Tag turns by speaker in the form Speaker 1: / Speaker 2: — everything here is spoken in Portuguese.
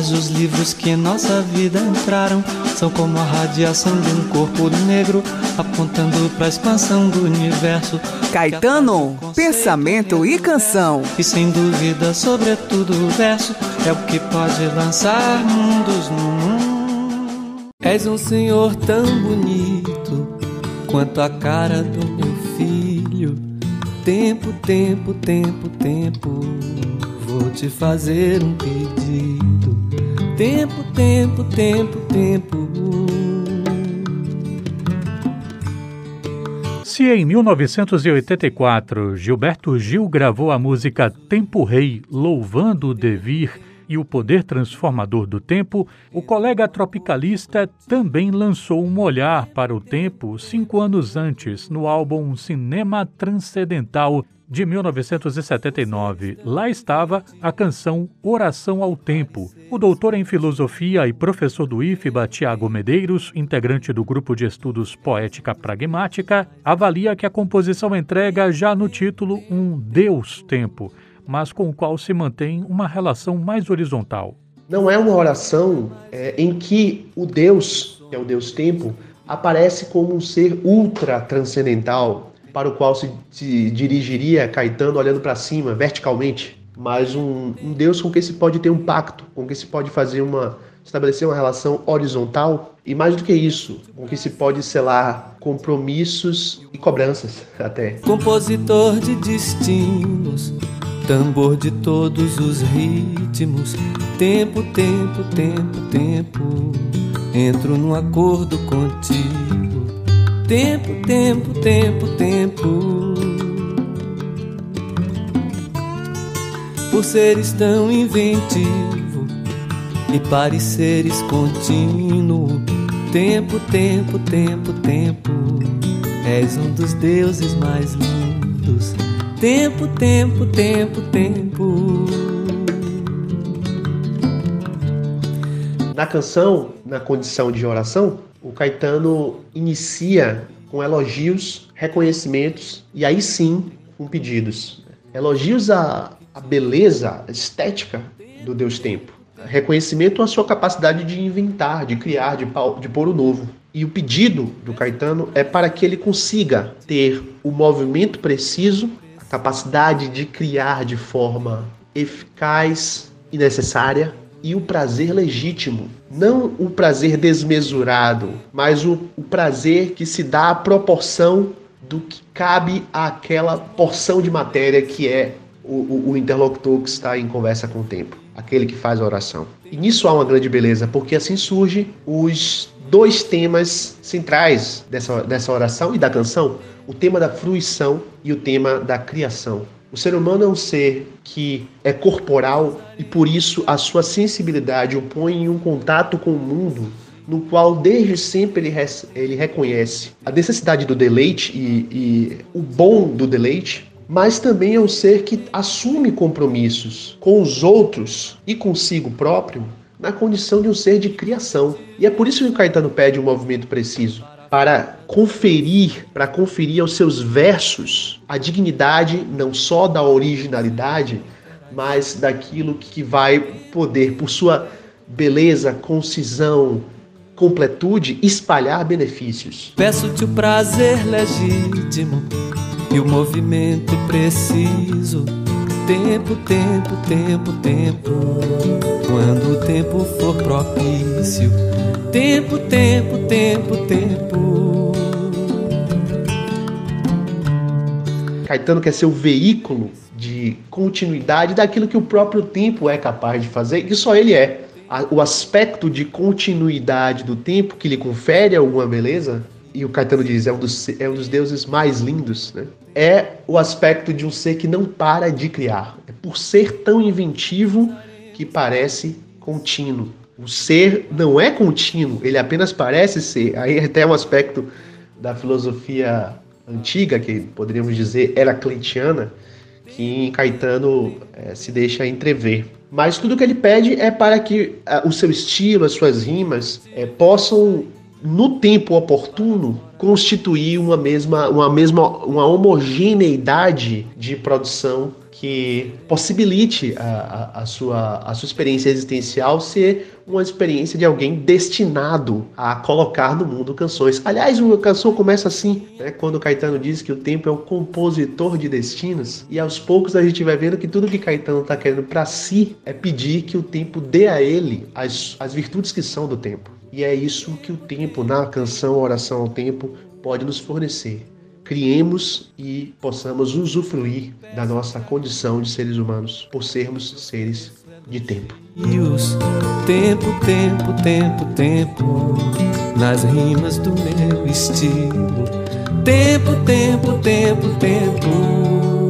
Speaker 1: Mas os livros que em nossa vida entraram são como a radiação de um corpo negro apontando para a expansão do universo.
Speaker 2: Caetano, pensamento e canção.
Speaker 1: E sem dúvida, sobretudo o verso é o que pode lançar mundos no mundo. És um senhor tão bonito quanto a cara do meu filho. Tempo, tempo, tempo, tempo vou te fazer um pedido. Tempo, tempo, tempo, tempo.
Speaker 3: Se em 1984 Gilberto Gil gravou a música Tempo Rei, louvando o devir e o poder transformador do tempo, o colega tropicalista também lançou um olhar para o tempo cinco anos antes, no álbum Cinema Transcendental de 1979. Lá estava a canção Oração ao Tempo. O doutor em filosofia e professor do IFBA, Tiago Medeiros, integrante do grupo de estudos Poética Pragmática, avalia que a composição entrega já no título um Deus Tempo, mas com o qual se mantém uma relação mais horizontal.
Speaker 4: Não é uma oração é, em que o Deus, que é o Deus Tempo, aparece como um ser ultra transcendental, para o qual se, se dirigiria Caetano olhando para cima, verticalmente, mas um, um, Deus com quem se pode ter um pacto, com quem se pode fazer uma estabelecer uma relação horizontal e mais do que isso, com que se pode selar compromissos e cobranças até.
Speaker 1: Compositor de destinos, tambor de todos os ritmos, tempo, tempo, tempo, tempo, entro num acordo contigo Tempo, tempo, tempo, tempo. Por seres tão inventivo e pareceres contínuo. Tempo, tempo, tempo, tempo. És um dos deuses mais lindos. Tempo, tempo, tempo, tempo.
Speaker 4: Na canção, na condição de oração, o Caetano inicia com elogios, reconhecimentos e aí sim com pedidos. Elogios à, à beleza à estética do Deus Tempo. Reconhecimento à sua capacidade de inventar, de criar, de, de pôr o novo. E o pedido do Caetano é para que ele consiga ter o movimento preciso, capacidade de criar de forma eficaz e necessária e o prazer legítimo. Não o prazer desmesurado, mas o, o prazer que se dá à proporção do que cabe àquela porção de matéria que é o, o, o, interlocutor que está em conversa com o tempo, aquele que faz a oração. E nisso há uma grande beleza, porque assim surgem os dois temas centrais dessa, dessa oração e da canção: o tema da fruição e o tema da criação. O ser humano é um ser que é corporal e por isso a sua sensibilidade o põe em um contato com o mundo no qual desde sempre ele, ele reconhece a necessidade do deleite e, e o bom do deleite, mas também é um ser que assume compromissos com os outros e consigo próprio na condição de um ser de criação. E é por isso que o Caetano pede um movimento preciso para conferir, para conferir aos seus versos a dignidade não só da originalidade, mas daquilo que vai poder, por sua beleza, concisão, completude, espalhar benefícios.
Speaker 1: Peço-te o prazer legítimo e o movimento preciso. Tempo, tempo, tempo, tempo. Quando o tempo for propício Tempo, tempo, tempo, tempo.
Speaker 4: Caetano quer ser o veículo de continuidade daquilo que o próprio tempo é capaz de fazer, que só ele é. O aspecto de continuidade do tempo que lhe confere alguma beleza, e o Caetano diz, é um dos, é um dos deuses mais lindos, né? é o aspecto de um ser que não para de criar. É por ser tão inventivo que parece contínuo. O ser não é contínuo, ele apenas parece ser. Aí até um aspecto da filosofia antiga, que poderíamos dizer heraclitiana, que Caetano é, se deixa entrever. Mas tudo que ele pede é para que a, o seu estilo, as suas rimas, é, possam, no tempo oportuno, constituir uma mesma, uma mesma, uma homogeneidade de produção que possibilite a, a, a, sua, a sua experiência existencial ser uma experiência de alguém destinado a colocar no mundo canções. Aliás, uma canção começa assim, né? quando Caetano diz que o tempo é o compositor de destinos, e aos poucos a gente vai vendo que tudo que Caetano está querendo para si é pedir que o tempo dê a ele as, as virtudes que são do tempo. E é isso que o tempo, na canção Oração ao Tempo, pode nos fornecer. Criemos e possamos usufruir da nossa condição de seres humanos, por sermos seres de tempo.
Speaker 1: Tempo, tempo, tempo, tempo, nas rimas do meu estilo. Tempo, tempo, tempo, tempo